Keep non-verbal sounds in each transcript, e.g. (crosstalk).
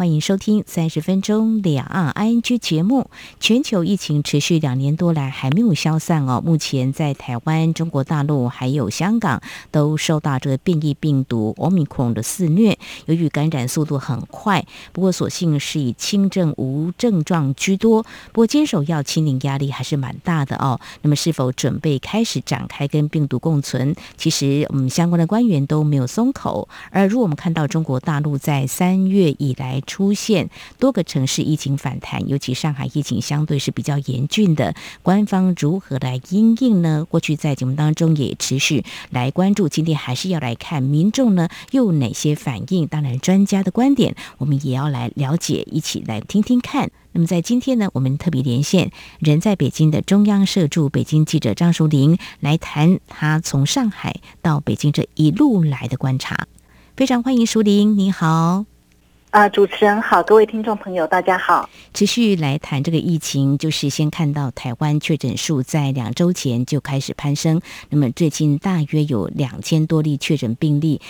欢迎收听三十分钟两岸 ING 节目。全球疫情持续两年多来还没有消散哦。目前在台湾、中国大陆还有香港都受到这个变异病毒 Omicron 的肆虐。由于感染速度很快，不过所幸是以轻症无症状居多。不过坚守要清零压力还是蛮大的哦。那么是否准备开始展开跟病毒共存？其实我们相关的官员都没有松口。而如果我们看到中国大陆在三月以来，出现多个城市疫情反弹，尤其上海疫情相对是比较严峻的。官方如何来应应呢？过去在节目当中也持续来关注，今天还是要来看民众呢又哪些反应？当然，专家的观点我们也要来了解，一起来听听看。那么在今天呢，我们特别连线人在北京的中央社驻北京记者张淑玲来谈他从上海到北京这一路来的观察。非常欢迎淑玲，你好。啊，主持人好，各位听众朋友，大家好。持续来谈这个疫情，就是先看到台湾确诊数在两周前就开始攀升，那么最近大约有两千多例确诊病例。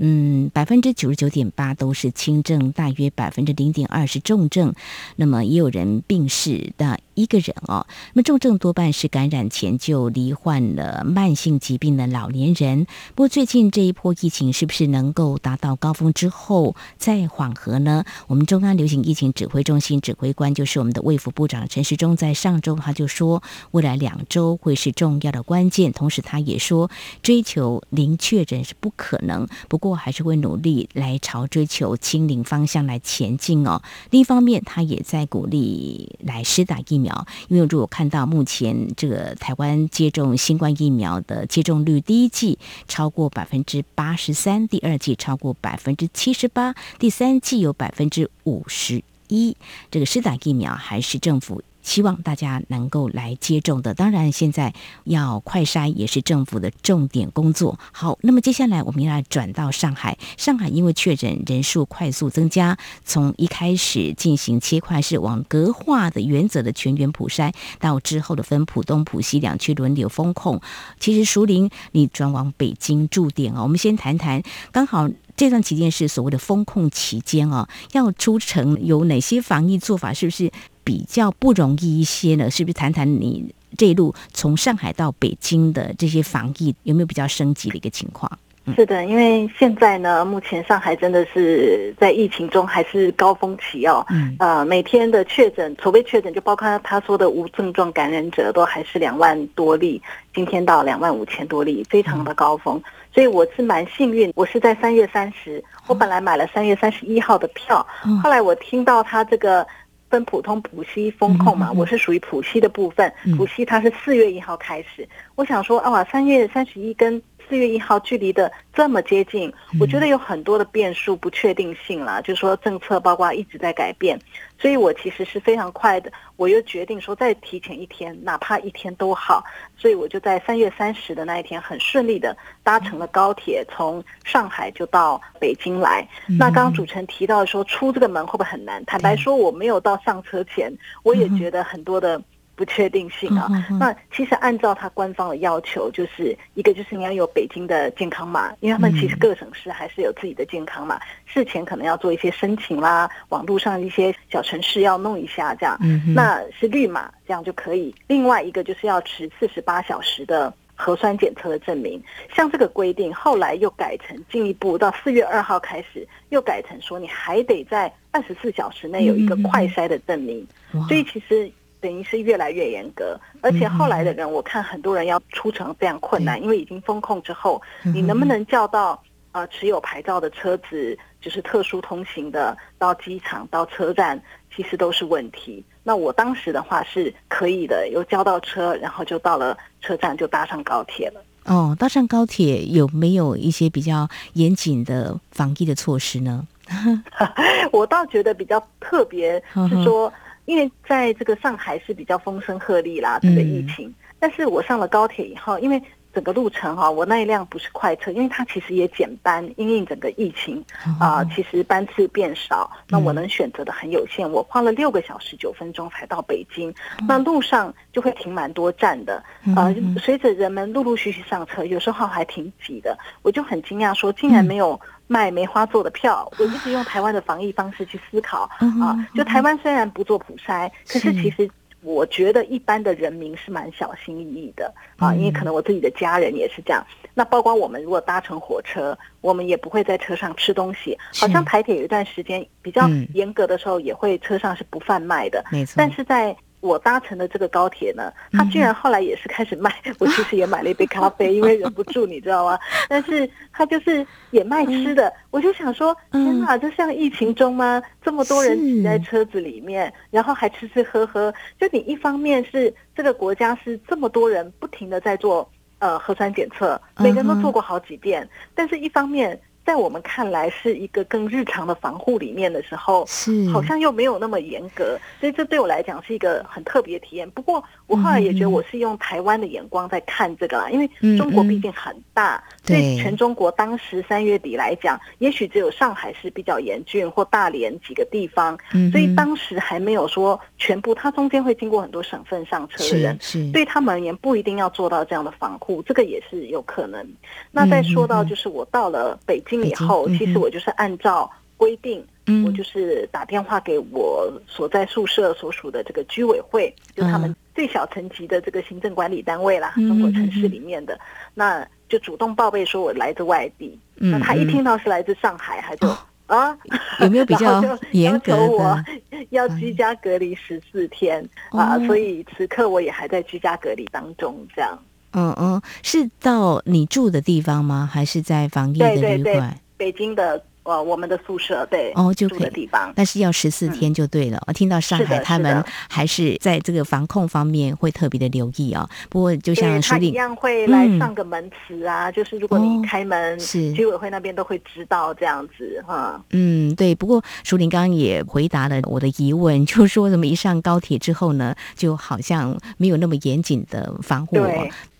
嗯，百分之九十九点八都是轻症，大约百分之零点二是重症。那么也有人病逝的一个人哦。那么重症多半是感染前就罹患了慢性疾病的老年人。不过最近这一波疫情是不是能够达到高峰之后再缓和呢？我们中央流行疫情指挥中心指挥官就是我们的卫福部长陈时中，在上周他就说，未来两周会是重要的关键。同时他也说，追求零确诊是不可能。不过还是会努力来朝追求清零方向来前进哦。另一方面，他也在鼓励来施打疫苗，因为如果看到目前这个台湾接种新冠疫苗的接种率，第一季超过百分之八十三，第二季超过百分之七十八，第三季有百分之五十一。这个施打疫苗还是政府。希望大家能够来接种的，当然现在要快筛也是政府的重点工作。好，那么接下来我们要转到上海。上海因为确诊人数快速增加，从一开始进行切块式网格化的原则的全员普筛，到之后的分浦东、浦西两区轮流封控。其实熟林，你转往北京驻点啊，我们先谈谈，刚好这段期间是所谓的封控期间啊，要出城有哪些防疫做法？是不是？比较不容易一些呢，是不是？谈谈你这一路从上海到北京的这些防疫有没有比较升级的一个情况？是的，因为现在呢，目前上海真的是在疫情中还是高峰期哦。嗯。呃，每天的确诊，除非确诊，就包括他说的无症状感染者，都还是两万多例，今天到两万五千多例，非常的高峰。所以我是蛮幸运，我是在三月三十，我本来买了三月三十一号的票，后来我听到他这个。分普通普西风控嘛，我是属于普西的部分。普西它是四月一号开始，我想说啊，三月三十一跟四月一号距离的这么接近，我觉得有很多的变数不确定性了，就是说政策包括一直在改变。所以我其实是非常快的，我又决定说再提前一天，哪怕一天都好。所以我就在三月三十的那一天，很顺利的搭乘了高铁，从上海就到北京来。那刚刚主持人提到说出这个门会不会很难？坦白说，我没有到上车前，我也觉得很多的。不确定性啊，那其实按照他官方的要求，就是一个就是你要有北京的健康码，因为他们其实各省市还是有自己的健康码，事前可能要做一些申请啦，网络上一些小城市要弄一下这样，那是绿码这样就可以。另外一个就是要持四十八小时的核酸检测的证明，像这个规定后来又改成进一步到四月二号开始又改成说你还得在二十四小时内有一个快筛的证明，所以其实。等于是越来越严格，而且后来的人，我看很多人要出城非常困难，因为已经封控之后，你能不能叫到呃持有牌照的车子，就是特殊通行的到机场到车站，其实都是问题。那我当时的话是可以的，有叫到车，然后就到了车站就搭上高铁了。哦，搭上高铁有没有一些比较严谨的防疫的措施呢？(laughs) 我倒觉得比较特别是说。因为在这个上海是比较风声鹤唳啦，这个疫情。但是我上了高铁以后，因为整个路程哈，我那一辆不是快车，因为它其实也减班，因为整个疫情啊，其实班次变少，那我能选择的很有限。我花了六个小时九分钟才到北京，那路上就会停蛮多站的啊。随着人们陆陆续续上车，有时候还挺挤的，我就很惊讶，说竟然没有卖梅花座的票。我一直用台湾的防疫方式去思考啊，就台湾虽然不做普筛，可是其实。我觉得一般的人民是蛮小心翼翼的啊，因为可能我自己的家人也是这样。那包括我们如果搭乘火车，我们也不会在车上吃东西。好像台铁有一段时间比较严格的时候，也会车上是不贩卖的。没错，但是在。我搭乘的这个高铁呢，他居然后来也是开始卖。我其实也买了一杯咖啡，因为忍不住，你知道吗？但是他就是也卖吃的，我就想说，天哪，这像疫情中吗？这么多人挤在车子里面，然后还吃吃喝喝。就你一方面是这个国家是这么多人不停的在做呃核酸检测，每个人都做过好几遍，但是一方面。在我们看来是一个更日常的防护里面的时候，是好像又没有那么严格，所以这对我来讲是一个很特别的体验。不过我后来也觉得我是用台湾的眼光在看这个啦，因为中国毕竟很大，对全中国当时三月底来讲，也许只有上海是比较严峻，或大连几个地方，所以当时还没有说全部，它中间会经过很多省份上车的人，对他们而言不一定要做到这样的防护，这个也是有可能。那再说到就是我到了北京。以后，其实我就是按照规定，我就是打电话给我所在宿舍所属的这个居委会，就他们最小层级的这个行政管理单位啦，中国城市里面的，那就主动报备说我来自外地。那他一听到是来自上海，他就啊，有没有比 (laughs) 较严格我要居家隔离十四天啊，所以此刻我也还在居家隔离当中，这样。嗯嗯，是到你住的地方吗？还是在防疫的旅馆？北京的。呃，我们的宿舍对哦，就住的地方，但是要十四天就对了。我听到上海他们还是在这个防控方面会特别的留意啊。不过就像他一样会来上个门磁啊，就是如果你开门，是居委会那边都会知道这样子哈。嗯，对。不过舒玲刚刚也回答了我的疑问，就说怎么一上高铁之后呢，就好像没有那么严谨的防护。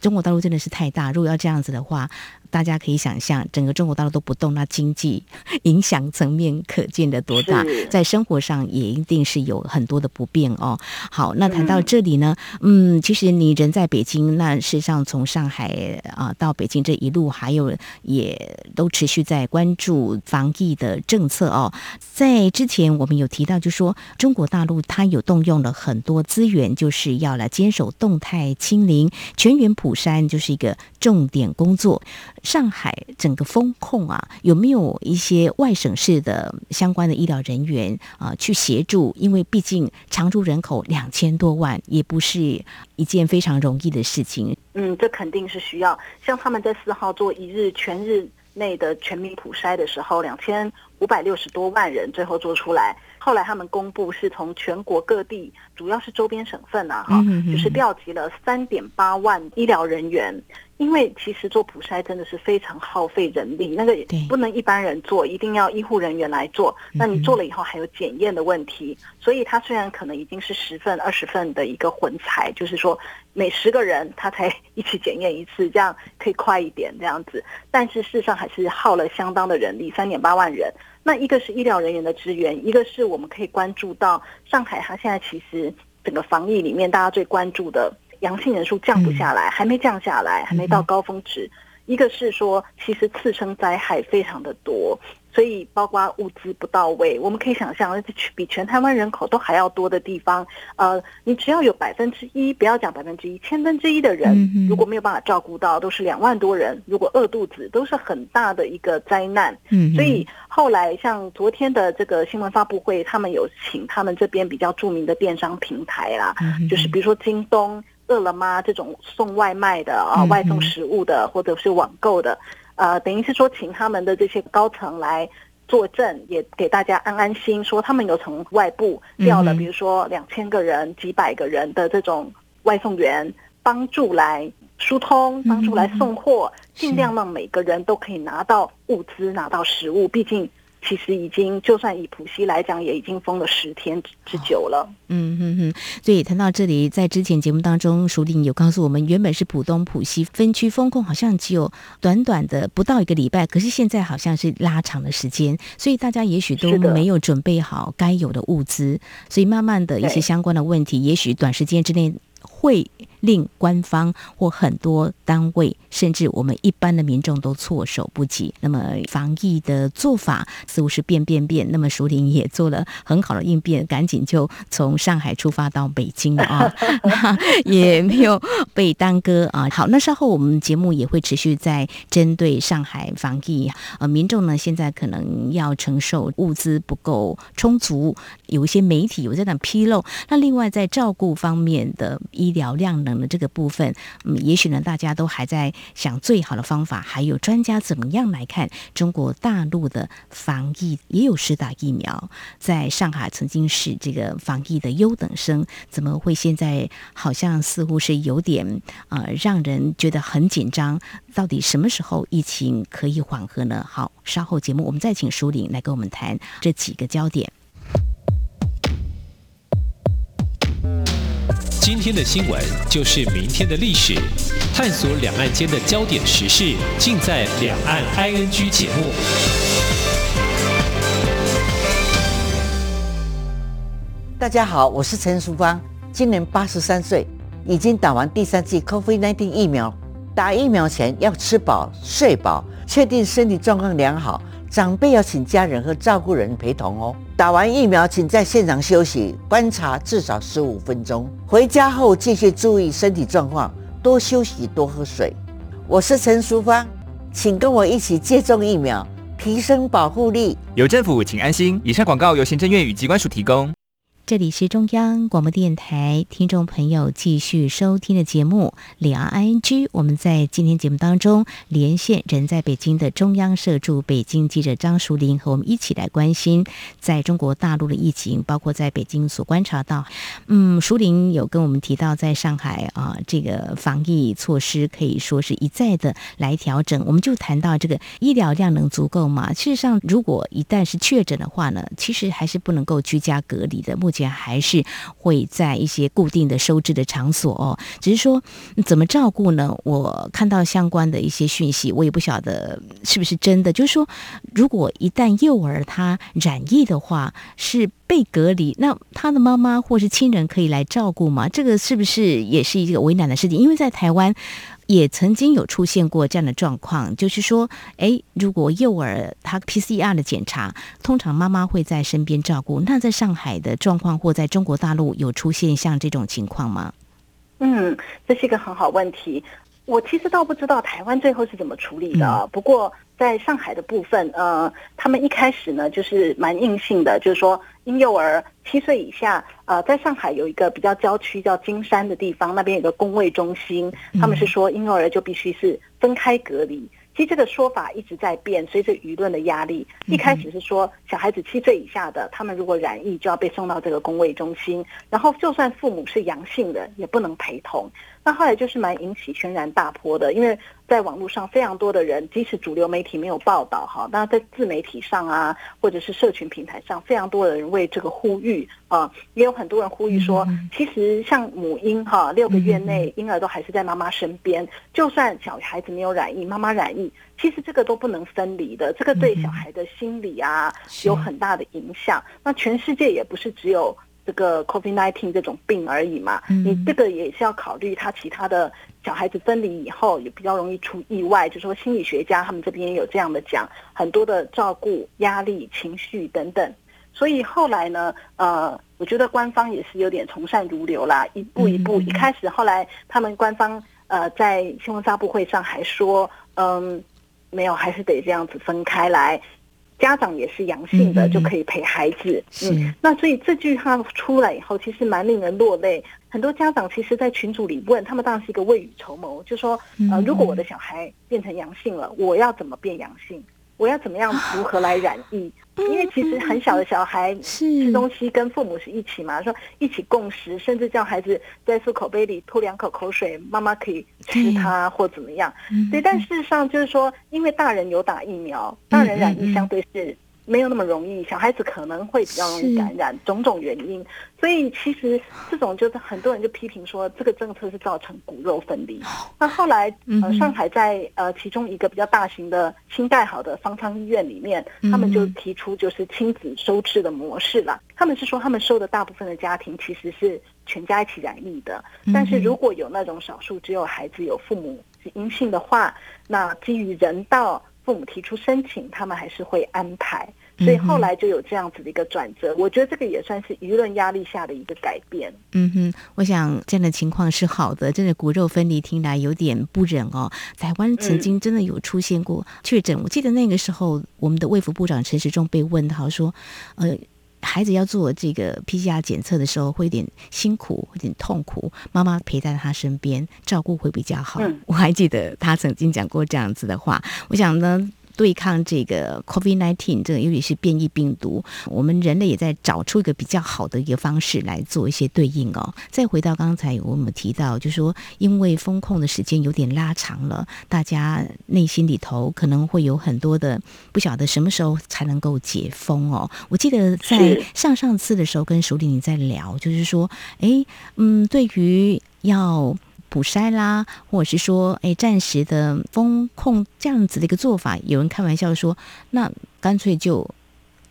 中国大陆真的是太大，如果要这样子的话。大家可以想象，整个中国大陆都不动，那经济影响层面可见的多大，在生活上也一定是有很多的不便哦。好，那谈到这里呢，嗯，其实你人在北京，那事实上从上海啊到北京这一路，还有也都持续在关注防疫的政策哦。在之前我们有提到，就说中国大陆它有动用了很多资源，就是要来坚守动态清零、全员普筛，就是一个重点工作。上海整个风控啊，有没有一些外省市的相关的医疗人员啊去协助？因为毕竟常住人口两千多万，也不是一件非常容易的事情。嗯，这肯定是需要。像他们在四号做一日全日内的全民普筛的时候，两千五百六十多万人最后做出来。后来他们公布是从全国各地，主要是周边省份啊，哈，就是调集了三点八万医疗人员。因为其实做普筛真的是非常耗费人力，那个不能一般人做，一定要医护人员来做。那你做了以后还有检验的问题，所以它虽然可能已经是十份、二十份的一个混采，就是说每十个人他才一起检验一次，这样可以快一点这样子。但是事实上还是耗了相当的人力，三点八万人。那一个是医疗人员的支援，一个是我们可以关注到上海，它现在其实整个防疫里面大家最关注的。阳性人数降不下来，还没降下来，还没到高峰值。一个是说，其实次生灾害非常的多。所以，包括物资不到位，我们可以想象，比全台湾人口都还要多的地方，呃，你只要有百分之一，不要讲百分之一，千分之一的人，如果没有办法照顾到，都是两万多人，如果饿肚子，都是很大的一个灾难。嗯，所以后来像昨天的这个新闻发布会，他们有请他们这边比较著名的电商平台啦，就是比如说京东、饿了么这种送外卖的啊，外送食物的，或者是网购的。呃，等于是说，请他们的这些高层来作证，也给大家安安心，说他们有从外部调了，比如说两千个人、几百个人的这种外送员，帮助来疏通，帮助来送货，尽量让每个人都可以拿到物资、拿到食物。毕竟其实已经就算以浦西来讲，也已经封了十天之久了。嗯哼哼，所以谈到这里，在之前节目当中，署领有告诉我们，原本是浦东、浦西分区封控，好像只有短短的不到一个礼拜，可是现在好像是拉长了时间，所以大家也许都没有准备好该有的物资，所以慢慢的一些相关的问题，也许短时间之内会。令官方或很多单位，甚至我们一般的民众都措手不及。那么防疫的做法似乎是变变变。那么熟林也做了很好的应变，赶紧就从上海出发到北京了啊，(laughs) 也没有被耽搁啊。好，那稍后我们节目也会持续在针对上海防疫。呃，民众呢现在可能要承受物资不够充足，有一些媒体有在那披露。那另外在照顾方面的医疗量。的这个部分，嗯，也许呢，大家都还在想最好的方法，还有专家怎么样来看中国大陆的防疫，也有施打疫苗，在上海曾经是这个防疫的优等生，怎么会现在好像似乎是有点呃，让人觉得很紧张？到底什么时候疫情可以缓和呢？好，稍后节目我们再请舒玲来跟我们谈这几个焦点。今天的新闻就是明天的历史，探索两岸间的焦点时事，尽在《两岸 ING》节目。大家好，我是陈淑芳，今年八十三岁，已经打完第三剂 COVID-19 疫苗。打疫苗前要吃饱睡饱，确定身体状况良好。长辈要请家人和照顾人陪同哦。打完疫苗，请在现场休息观察至少十五分钟。回家后继续注意身体状况，多休息，多喝水。我是陈淑芳，请跟我一起接种疫苗，提升保护力。有政府，请安心。以上广告由行政院与机关署提供。这里是中央广播电台，听众朋友继续收听的节目《两岸 ING》。我们在今天节目当中连线人在北京的中央社驻北京记者张淑玲，和我们一起来关心在中国大陆的疫情，包括在北京所观察到。嗯，淑玲有跟我们提到，在上海啊，这个防疫措施可以说是一再的来调整。我们就谈到这个医疗量能足够吗？事实上，如果一旦是确诊的话呢，其实还是不能够居家隔离的。目前还是会在一些固定的收治的场所哦，只是说怎么照顾呢？我看到相关的一些讯息，我也不晓得是不是真的。就是说，如果一旦幼儿他染疫的话，是被隔离，那他的妈妈或是亲人可以来照顾吗？这个是不是也是一个为难的事情？因为在台湾。也曾经有出现过这样的状况，就是说，哎，如果幼儿他 PCR 的检查，通常妈妈会在身边照顾。那在上海的状况或在中国大陆有出现像这种情况吗？嗯，这是一个很好问题。我其实倒不知道台湾最后是怎么处理的，不过。在上海的部分，呃，他们一开始呢就是蛮硬性的，就是说婴幼儿七岁以下，呃，在上海有一个比较郊区叫金山的地方，那边有个工位中心，他们是说婴幼儿就必须是分开隔离。其实这个说法一直在变，随着舆论的压力，一开始是说小孩子七岁以下的，他们如果染疫就要被送到这个工位中心，然后就算父母是阳性的，也不能陪同。那后来就是蛮引起轩然大波的，因为在网络上非常多的人，即使主流媒体没有报道哈，那在自媒体上啊，或者是社群平台上，非常多的人为这个呼吁啊，也有很多人呼吁说，其实像母婴哈，六个月内婴儿都还是在妈妈身边，就算小孩子没有染疫，妈妈染疫，其实这个都不能分离的，这个对小孩的心理啊有很大的影响。那全世界也不是只有。这个 COVID-19 这种病而已嘛，你这个也是要考虑他其他的小孩子分离以后也比较容易出意外，就说心理学家他们这边有这样的讲，很多的照顾、压力、情绪等等。所以后来呢，呃，我觉得官方也是有点从善如流啦，一步一步，一开始后来他们官方呃在新闻发布会上还说，嗯，没有，还是得这样子分开来。家长也是阳性的，就可以陪孩子。嗯，那所以这句话出来以后，其实蛮令人落泪。很多家长其实，在群组里问他们，当然是一个未雨绸缪，就说：呃，如果我的小孩变成阳性了，我要怎么变阳性？我要怎么样如何来染疫？因为其实很小的小孩吃东西跟父母是一起嘛，说一起共食，甚至叫孩子在漱口杯里吐两口口水，妈妈可以吃它或怎么样。对，但事实上就是说，因为大人有打疫苗，大人染疫相对是没有那么容易，小孩子可能会比较容易感染，种种原因。所以其实这种就是很多人就批评说，这个政策是造成骨肉分离。那后来呃，上海在呃其中一个比较大型的新盖好的方舱医院里面，他们就提出就是亲子收治的模式了。他们是说，他们收的大部分的家庭其实是全家一起染疫的，但是如果有那种少数只有孩子有父母是阴性的话，那基于人道，父母提出申请，他们还是会安排。所以后来就有这样子的一个转折，我觉得这个也算是舆论压力下的一个改变。嗯哼，我想这样的情况是好的，真的骨肉分离听来有点不忍哦。台湾曾经真的有出现过确诊，我记得那个时候我们的卫福部长陈时中被问到说，呃，孩子要做这个 PCR 检测的时候会有点辛苦，有点痛苦，妈妈陪在他身边照顾会比较好。我还记得他曾经讲过这样子的话。我想呢。对抗这个 COVID-19，这个尤其是变异病毒，我们人类也在找出一个比较好的一个方式来做一些对应哦。再回到刚才我们提到，就是说因为风控的时间有点拉长了，大家内心里头可能会有很多的不晓得什么时候才能够解封哦。我记得在上上次的时候跟熟理你在聊，就是说，哎，嗯，对于要。补筛啦，或者是说，哎，暂时的风控这样子的一个做法，有人开玩笑说，那干脆就。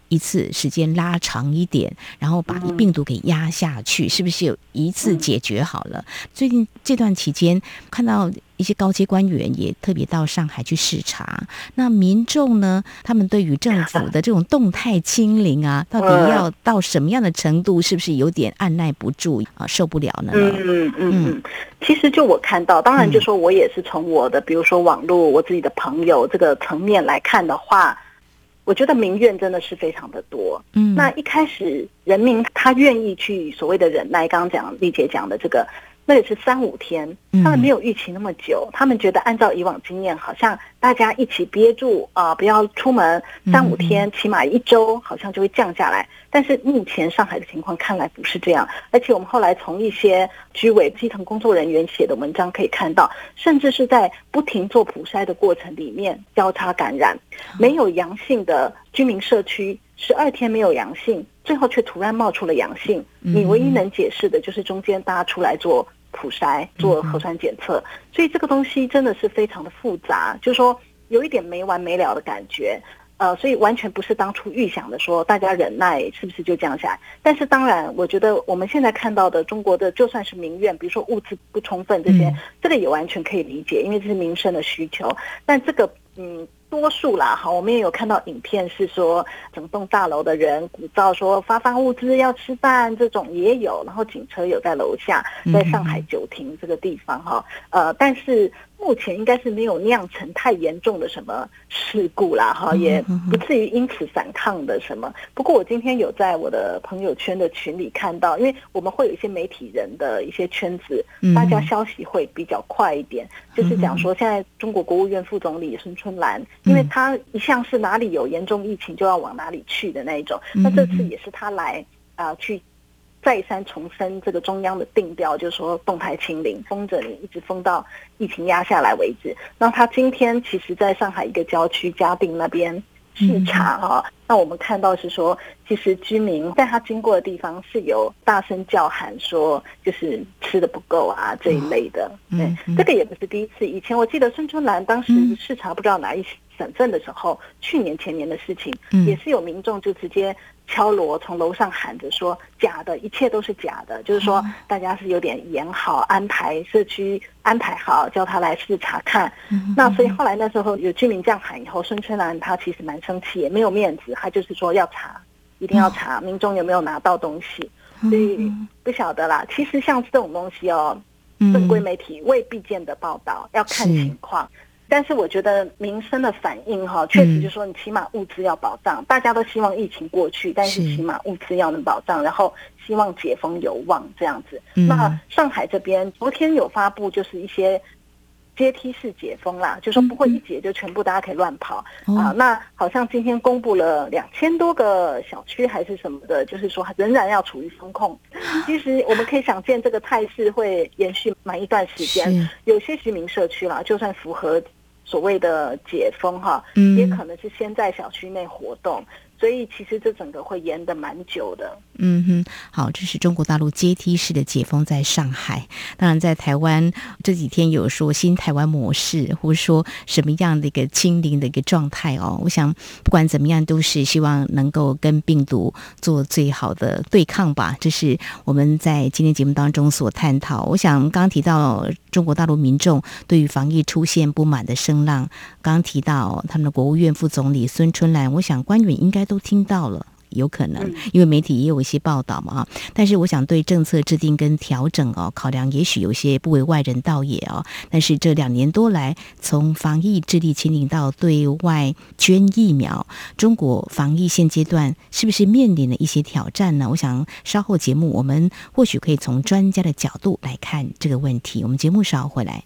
一次时间拉长一点，然后把病毒给压下去，是不是有一次解决好了？最近这段期间，看到一些高阶官员也特别到上海去视察。那民众呢？他们对于政府的这种动态清零啊，到底要到什么样的程度？是不是有点按耐不住啊？受不了呢？嗯嗯嗯。其实就我看到，当然就说我也是从我的，比如说网络，我自己的朋友这个层面来看的话。我觉得民怨真的是非常的多。嗯，那一开始人民他愿意去所谓的忍耐，刚刚讲丽姐讲的这个。那也是三五天，他们没有预期那么久。他们觉得按照以往经验，好像大家一起憋住啊，不要出门三五天，起码一周，好像就会降下来。但是目前上海的情况看来不是这样，而且我们后来从一些居委基层工作人员写的文章可以看到，甚至是在不停做普筛的过程里面交叉感染，没有阳性的居民社区十二天没有阳性，最后却突然冒出了阳性。你唯一能解释的就是中间大家出来做。普筛做核酸检测，所以这个东西真的是非常的复杂，就是说有一点没完没了的感觉，呃，所以完全不是当初预想的说大家忍耐是不是就降下来。但是当然，我觉得我们现在看到的中国的就算是民怨，比如说物资不充分这些，这个也完全可以理解，因为这是民生的需求。但这个嗯。多数啦，哈，我们也有看到影片，是说整栋大楼的人鼓噪说发放物资要吃饭，这种也有，然后警车有在楼下，在上海九亭这个地方哈，呃，但是。目前应该是没有酿成太严重的什么事故啦，哈，也不至于因此反抗的什么。不过我今天有在我的朋友圈的群里看到，因为我们会有一些媒体人的一些圈子，大家消息会比较快一点，就是讲说现在中国国务院副总理孙春兰，因为他一向是哪里有严重疫情就要往哪里去的那一种，那这次也是他来啊去。再三重申这个中央的定调，就是说动态清零，封着你，一直封到疫情压下来为止。那他今天其实在上海一个郊区嘉定那边视察哈，那我们看到是说，其实居民在他经过的地方是有大声叫喊说，就是吃的不够啊这一类的。对，这个也不是第一次，以前我记得孙春兰当时视察不知道哪一省份的时候，去年前年的事情，也是有民众就直接。敲锣从楼上喊着说：“假的，一切都是假的。”就是说，大家是有点演好安排，社区安排好，叫他来视察看。那所以后来那时候有居民这样喊以后，孙春兰他其实蛮生气，也没有面子，他就是说要查，一定要查民众有没有拿到东西。所以不晓得啦。其实像这种东西哦，正规媒体未必见得报道，要看情况。但是我觉得民生的反应哈，确实就是说，你起码物资要保障，大家都希望疫情过去，但是起码物资要能保障，然后希望解封有望这样子。那上海这边昨天有发布，就是一些阶梯式解封啦，就说不会一解就全部大家可以乱跑啊。那好像今天公布了两千多个小区还是什么的，就是说仍然要处于风控。(gasps) 其实我们可以想见，这个态势会延续蛮一段时间。有些居民社区啦，就算符合。所谓的解封哈，也可能是先在小区内活动。所以其实这整个会延的蛮久的。嗯哼，好，这是中国大陆阶梯式的解封在上海。当然，在台湾这几天有说新台湾模式，或者说什么样的一个清零的一个状态哦。我想不管怎么样，都是希望能够跟病毒做最好的对抗吧。这是我们在今天节目当中所探讨。我想刚刚提到中国大陆民众对于防疫出现不满的声浪，刚刚提到他们的国务院副总理孙春兰，我想官员应该都听到了。有可能，因为媒体也有一些报道嘛啊，但是我想对政策制定跟调整哦，考量也许有些不为外人道也哦。但是这两年多来，从防疫致力清零到对外捐疫苗，中国防疫现阶段是不是面临了一些挑战呢？我想稍后节目我们或许可以从专家的角度来看这个问题。我们节目稍后回来。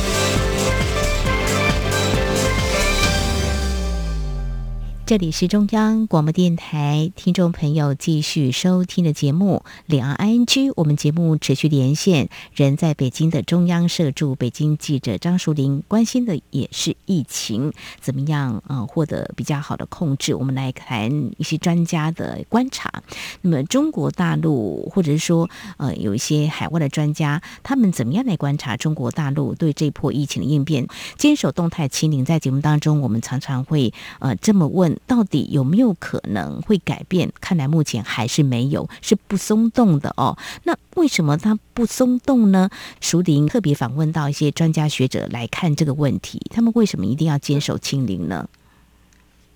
这里是中央广播电台，听众朋友继续收听的节目《两岸 I N G》。我们节目持续连线，人在北京的中央社驻北京记者张淑玲关心的也是疫情怎么样呃获得比较好的控制。我们来谈一些专家的观察。那么中国大陆或者是说呃有一些海外的专家，他们怎么样来观察中国大陆对这波疫情的应变？坚守动态清零，在节目当中我们常常会呃这么问。到底有没有可能会改变？看来目前还是没有，是不松动的哦。那为什么它不松动呢？熟林特别访问到一些专家学者来看这个问题，他们为什么一定要坚守清零呢？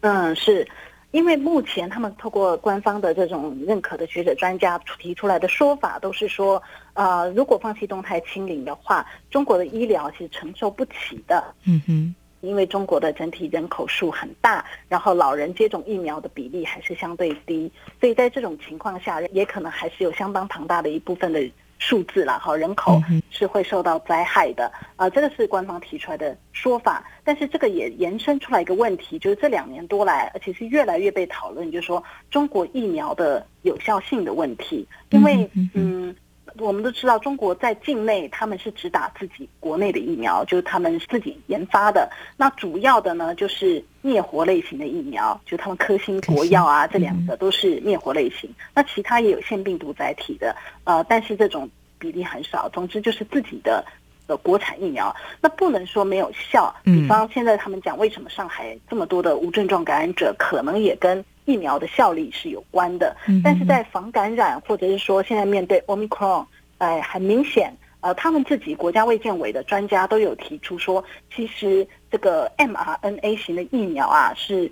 嗯，是因为目前他们透过官方的这种认可的学者专家提出来的说法，都是说，呃，如果放弃动态清零的话，中国的医疗是承受不起的。嗯哼。因为中国的整体人口数很大，然后老人接种疫苗的比例还是相对低，所以在这种情况下，也可能还是有相当庞大的一部分的数字了哈，人口是会受到灾害的啊，这个是官方提出来的说法。但是这个也延伸出来一个问题，就是这两年多来，而且是越来越被讨论，就是说中国疫苗的有效性的问题，因为嗯。我们都知道，中国在境内他们是只打自己国内的疫苗，就是他们自己研发的。那主要的呢，就是灭活类型的疫苗，就他们科兴国药啊，这两个都是灭活类型。那其他也有腺病毒载体的，呃，但是这种比例很少。总之就是自己的的国产疫苗，那不能说没有效。比方现在他们讲，为什么上海这么多的无症状感染者，可能也跟。疫苗的效力是有关的，但是在防感染或者是说现在面对 Omicron，哎，很明显，呃，他们自己国家卫健委的专家都有提出说，其实这个 mRNA 型的疫苗啊是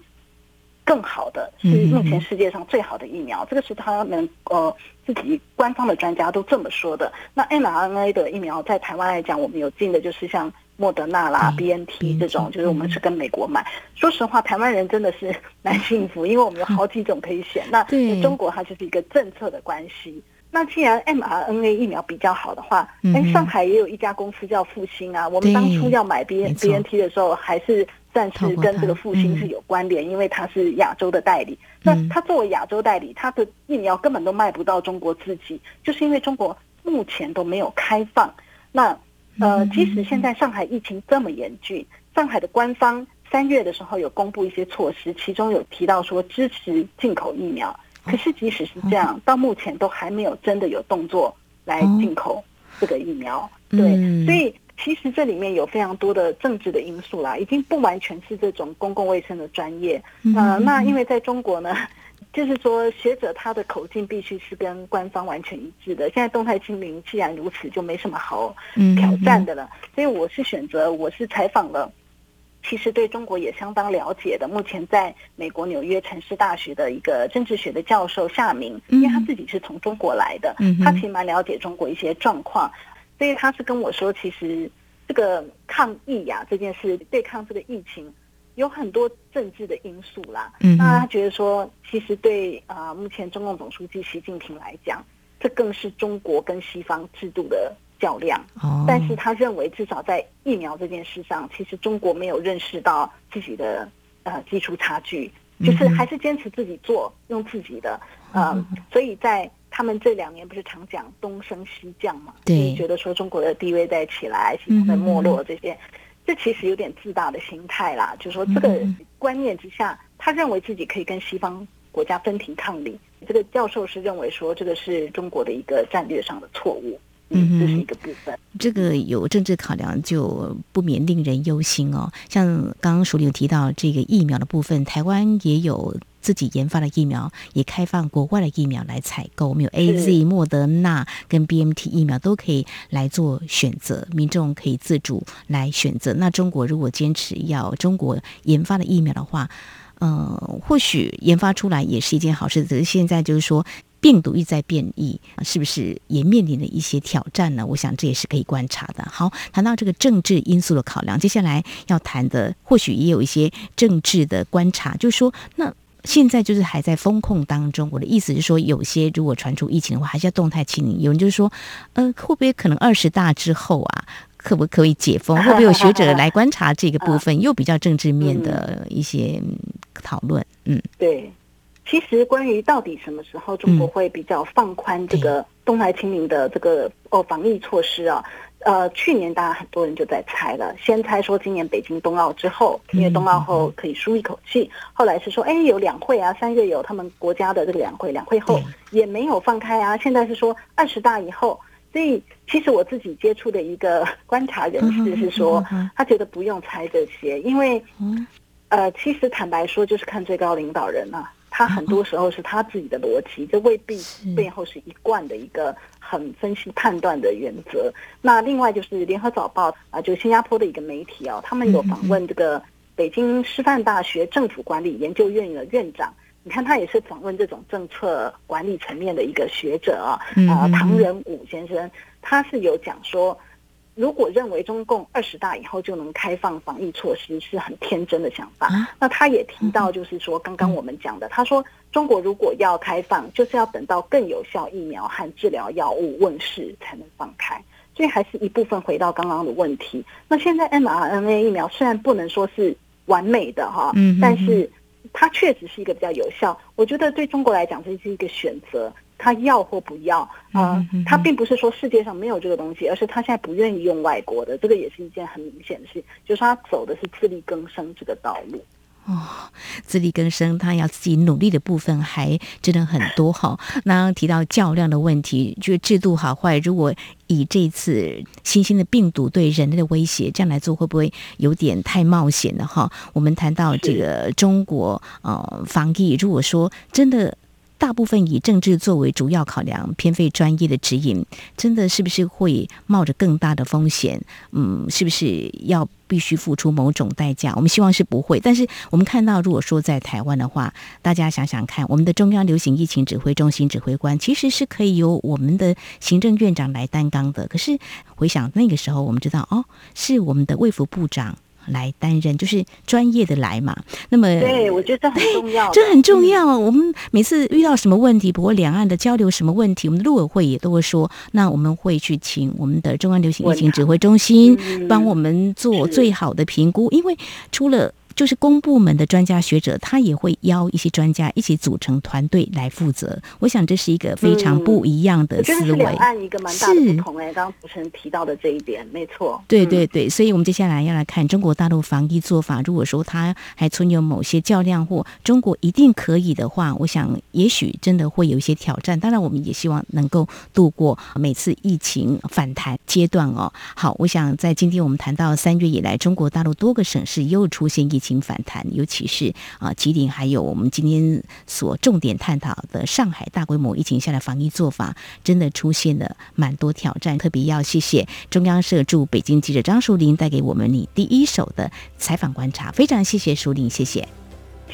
更好的，是目前世界上最好的疫苗，这个是他们呃自己官方的专家都这么说的。那 mRNA 的疫苗在台湾来讲，我们有进的就是像。莫德纳啦，B N T 这种，就是我们是跟美国买。说实话，台湾人真的是 (laughs) 蛮幸福，因为我们有好几种可以选。那 (laughs) 中国它就是一个政策的关系。那既然 m R N A 疫苗比较好的话，哎，上海也有一家公司叫复兴啊。我们当初要买 B N B N T 的时候，还是暂时跟这个复兴是有关联，因为它是亚洲的代理。那它作为亚洲代理，它的疫苗根本都卖不到中国自己，就是因为中国目前都没有开放。那呃，即使现在上海疫情这么严峻，上海的官方三月的时候有公布一些措施，其中有提到说支持进口疫苗。可是即使是这样，到目前都还没有真的有动作来进口这个疫苗。对，所以其实这里面有非常多的政治的因素啦，已经不完全是这种公共卫生的专业。呃，那因为在中国呢。就是说，学者他的口径必须是跟官方完全一致的。现在动态清零既然如此，就没什么好挑战的了。所以我是选择，我是采访了，其实对中国也相当了解的。目前在美国纽约城市大学的一个政治学的教授夏明，因为他自己是从中国来的，他其实蛮了解中国一些状况，所以他是跟我说，其实这个抗疫呀这件事，对抗这个疫情。有很多政治的因素啦，嗯那他觉得说，其实对啊，目前中共总书记习近平来讲，这更是中国跟西方制度的较量。哦，但是他认为，至少在疫苗这件事上，其实中国没有认识到自己的呃基础差距，就是还是坚持自己做，用自己的，嗯，所以在他们这两年不是常讲东升西降嘛？对，觉得说中国的地位在起来，西方在没落，这些，这其实有点自大的心态啦。就是说这个观念之下，他认为自己可以跟西方国家分庭抗礼。这个教授是认为说，这个是中国的一个战略上的错误。嗯，这是一个部分。这个有政治考量，就不免令人忧心哦。像刚刚署里有提到这个疫苗的部分，台湾也有自己研发的疫苗，也开放国外的疫苗来采购。我们有 A Z、莫德纳跟 B M T 疫苗都可以来做选择，民众可以自主来选择。那中国如果坚持要中国研发的疫苗的话，呃，或许研发出来也是一件好事。只是现在就是说。病毒一再变异，是不是也面临了一些挑战呢？我想这也是可以观察的。好，谈到这个政治因素的考量，接下来要谈的或许也有一些政治的观察，就是说，那现在就是还在风控当中。我的意思是说，有些如果传出疫情的话，还是要动态清零。有人就是说，呃，会不会可能二十大之后啊，可不可以解封？会不会有学者来观察这个部分？(laughs) 又比较政治面的一些讨论。嗯，对。其实，关于到底什么时候中国会比较放宽这个动态清零的这个哦防疫措施啊？呃，去年大家很多人就在猜了，先猜说今年北京冬奥之后，因为冬奥后可以舒一口气。后来是说，哎，有两会啊，三月有他们国家的这个两会，两会后也没有放开啊。现在是说二十大以后，所以其实我自己接触的一个观察人士是说，他觉得不用猜这些，因为呃，其实坦白说，就是看最高领导人啊。他很多时候是他自己的逻辑，这未必背后是一贯的一个很分析判断的原则。那另外就是联合早报啊，就新加坡的一个媒体啊，他们有访问这个北京师范大学政府管理研究院的院长，你看他也是访问这种政策管理层面的一个学者啊，啊，唐仁武先生，他是有讲说。如果认为中共二十大以后就能开放防疫措施，是很天真的想法。那他也提到，就是说刚刚我们讲的，他说中国如果要开放，就是要等到更有效疫苗和治疗药物问世才能放开。所以还是一部分回到刚刚的问题。那现在 mRNA 疫苗虽然不能说是完美的哈，但是它确实是一个比较有效。我觉得对中国来讲，这是一个选择。他要或不要啊？他并不是说世界上没有这个东西，而是他现在不愿意用外国的，这个也是一件很明显的事，就是他走的是自力更生这个道路。哦，自力更生，他要自己努力的部分还真的很多哈。(laughs) 那提到较量的问题，就是制度好坏，如果以这次新兴的病毒对人类的威胁这样来做，会不会有点太冒险了哈？我们谈到这个中国呃防疫，如果说真的。大部分以政治作为主要考量，偏废专业的指引，真的是不是会冒着更大的风险？嗯，是不是要必须付出某种代价？我们希望是不会。但是我们看到，如果说在台湾的话，大家想想看，我们的中央流行疫情指挥中心指挥官其实是可以由我们的行政院长来担纲的。可是回想那个时候，我们知道哦，是我们的卫福部长。来担任就是专业的来嘛，那么对我觉得这很重要，这很重要。我们每次遇到什么问题，不过两岸的交流什么问题，我们的陆委会也都会说，那我们会去请我们的中央流行疫情指挥中心帮我们做最好的评估，因为除了。就是公部门的专家学者，他也会邀一些专家一起组成团队来负责。我想这是一个非常不一样的思维，按一个蛮大的不同哎。刚刚主持人提到的这一点，没错。对对对，所以我们接下来要来看中国大陆防疫做法。如果说他还存有某些较量或中国一定可以的话，我想也许真的会有一些挑战。当然，我们也希望能够度过每次疫情反弹阶段哦。好，我想在今天我们谈到三月以来，中国大陆多个省市又出现疫。情反弹，尤其是啊，吉林还有我们今天所重点探讨的上海大规模疫情下的防疫做法，真的出现了蛮多挑战。特别要谢谢中央社驻北京记者张淑玲带给我们你第一手的采访观察，非常谢谢淑玲，谢谢，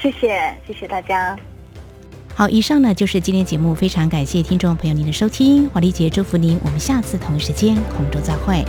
谢谢，谢谢大家。好，以上呢就是今天节目，非常感谢听众朋友您的收听，华丽姐祝福您，我们下次同一时间空中再会。